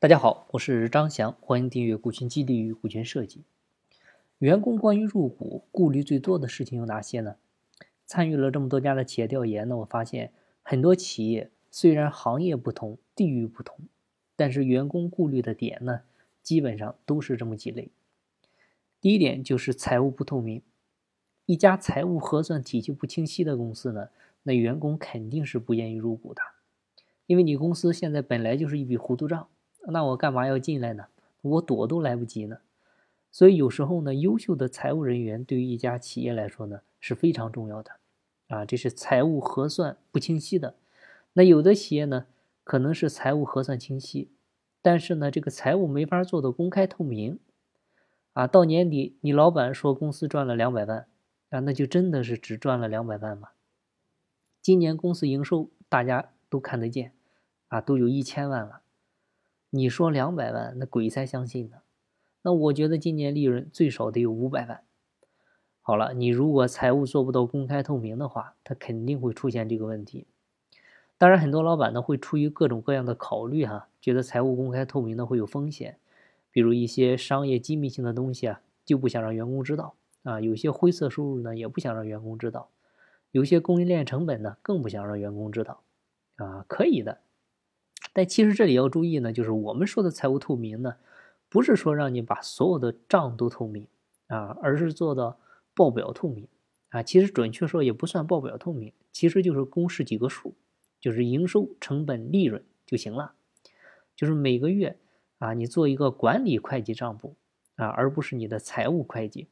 大家好，我是张翔，欢迎订阅股权激励与股权设计。员工关于入股顾虑最多的事情有哪些呢？参与了这么多家的企业调研呢，我发现很多企业虽然行业不同、地域不同，但是员工顾虑的点呢，基本上都是这么几类。第一点就是财务不透明，一家财务核算体系不清晰的公司呢，那员工肯定是不愿意入股的，因为你公司现在本来就是一笔糊涂账。那我干嘛要进来呢？我躲都来不及呢。所以有时候呢，优秀的财务人员对于一家企业来说呢是非常重要的。啊，这是财务核算不清晰的。那有的企业呢，可能是财务核算清晰，但是呢，这个财务没法做的公开透明。啊，到年底你老板说公司赚了两百万，啊，那就真的是只赚了两百万吗？今年公司营收大家都看得见，啊，都有一千万了。你说两百万，那鬼才相信呢。那我觉得今年利润最少得有五百万。好了，你如果财务做不到公开透明的话，他肯定会出现这个问题。当然，很多老板呢会出于各种各样的考虑哈，觉得财务公开透明的会有风险，比如一些商业机密性的东西啊，就不想让员工知道啊。有些灰色收入呢，也不想让员工知道。有些供应链成本呢，更不想让员工知道啊。可以的。但其实这里要注意呢，就是我们说的财务透明呢，不是说让你把所有的账都透明啊，而是做到报表透明啊。其实准确说也不算报表透明，其实就是公示几个数，就是营收、成本、利润就行了。就是每个月啊，你做一个管理会计账簿啊，而不是你的财务会计，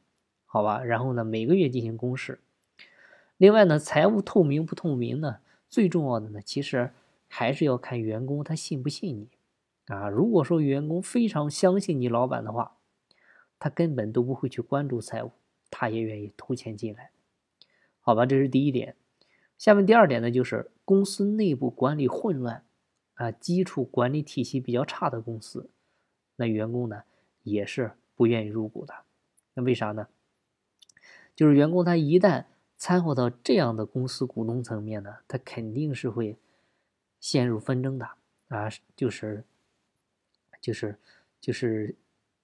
好吧？然后呢，每个月进行公示。另外呢，财务透明不透明呢，最重要的呢，其实。还是要看员工他信不信你，啊，如果说员工非常相信你老板的话，他根本都不会去关注财务，他也愿意投钱进来，好吧，这是第一点。下面第二点呢，就是公司内部管理混乱，啊，基础管理体系比较差的公司，那员工呢也是不愿意入股的。那为啥呢？就是员工他一旦掺和到这样的公司股东层面呢，他肯定是会。陷入纷争的啊，就是，就是，就是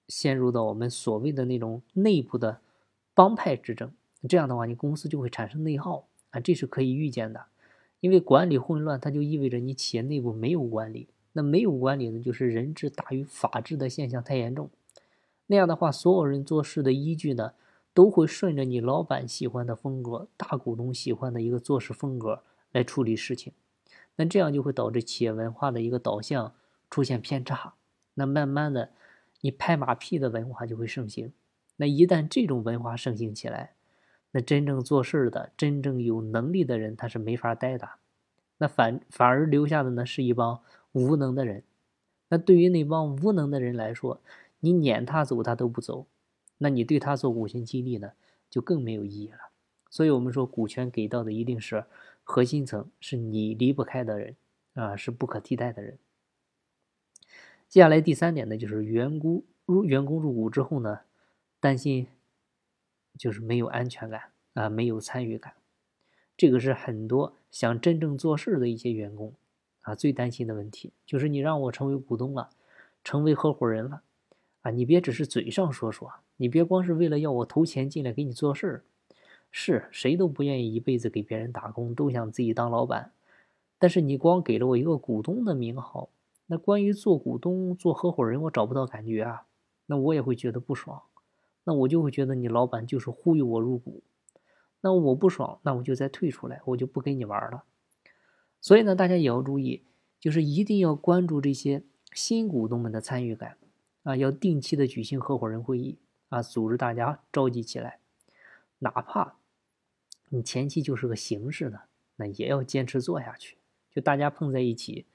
陷入到我们所谓的那种内部的帮派之争。这样的话，你公司就会产生内耗啊，这是可以预见的。因为管理混乱，它就意味着你企业内部没有管理。那没有管理呢，就是人治大于法治的现象太严重。那样的话，所有人做事的依据呢，都会顺着你老板喜欢的风格、大股东喜欢的一个做事风格来处理事情。那这样就会导致企业文化的一个导向出现偏差，那慢慢的，你拍马屁的文化就会盛行。那一旦这种文化盛行起来，那真正做事的、真正有能力的人他是没法待的，那反反而留下的呢是一帮无能的人。那对于那帮无能的人来说，你撵他走他都不走，那你对他做股权激励呢就更没有意义了。所以我们说，股权给到的一定是。核心层是你离不开的人啊，是不可替代的人。接下来第三点呢，就是员工入员工入股之后呢，担心就是没有安全感啊，没有参与感。这个是很多想真正做事的一些员工啊最担心的问题，就是你让我成为股东了，成为合伙人了啊，你别只是嘴上说说，你别光是为了要我投钱进来给你做事儿。是谁都不愿意一辈子给别人打工，都想自己当老板。但是你光给了我一个股东的名号，那关于做股东、做合伙人，我找不到感觉啊，那我也会觉得不爽。那我就会觉得你老板就是忽悠我入股，那我不爽，那我就再退出来，我就不跟你玩了。所以呢，大家也要注意，就是一定要关注这些新股东们的参与感啊，要定期的举行合伙人会议啊，组织大家召集起来，哪怕。你前期就是个形式呢，那也要坚持做下去。就大家碰在一起，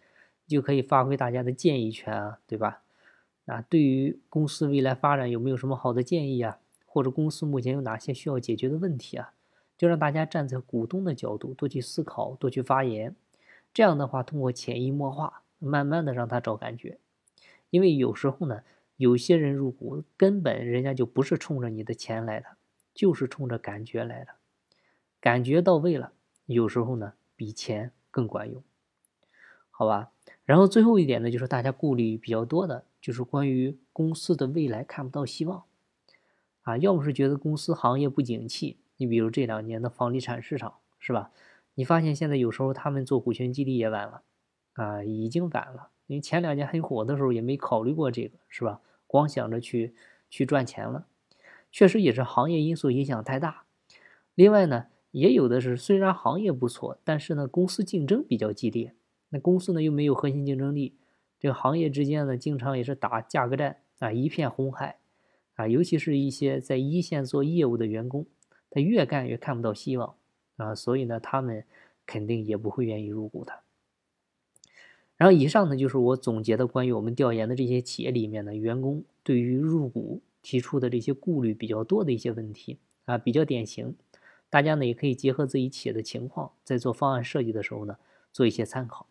就可以发挥大家的建议权啊，对吧？那，对于公司未来发展有没有什么好的建议啊？或者公司目前有哪些需要解决的问题啊？就让大家站在股东的角度多去思考，多去发言。这样的话，通过潜移默化，慢慢的让他找感觉。因为有时候呢，有些人入股根本人家就不是冲着你的钱来的，就是冲着感觉来的。感觉到位了，有时候呢比钱更管用，好吧？然后最后一点呢，就是大家顾虑比较多的，就是关于公司的未来看不到希望，啊，要么是觉得公司行业不景气，你比如这两年的房地产市场，是吧？你发现现在有时候他们做股权激励也晚了，啊，已经晚了，因为前两年很火的时候也没考虑过这个，是吧？光想着去去赚钱了，确实也是行业因素影响太大。另外呢，也有的是虽然行业不错，但是呢，公司竞争比较激烈。那公司呢又没有核心竞争力，这个行业之间呢经常也是打价格战啊，一片红海啊，尤其是一些在一线做业务的员工，他越干越看不到希望啊，所以呢他们肯定也不会愿意入股的。然后以上呢就是我总结的关于我们调研的这些企业里面呢，员工对于入股提出的这些顾虑比较多的一些问题啊，比较典型，大家呢也可以结合自己企业的情况，在做方案设计的时候呢做一些参考。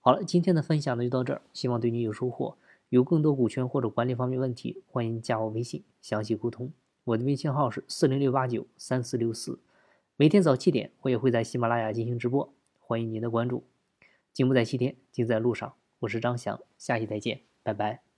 好了，今天的分享呢就到这儿，希望对你有收获。有更多股权或者管理方面问题，欢迎加我微信详细沟通。我的微信号是四零六八九三四六四，每天早七点我也会在喜马拉雅进行直播，欢迎您的关注。进步在西天，尽在路上。我是张翔，下期再见，拜拜。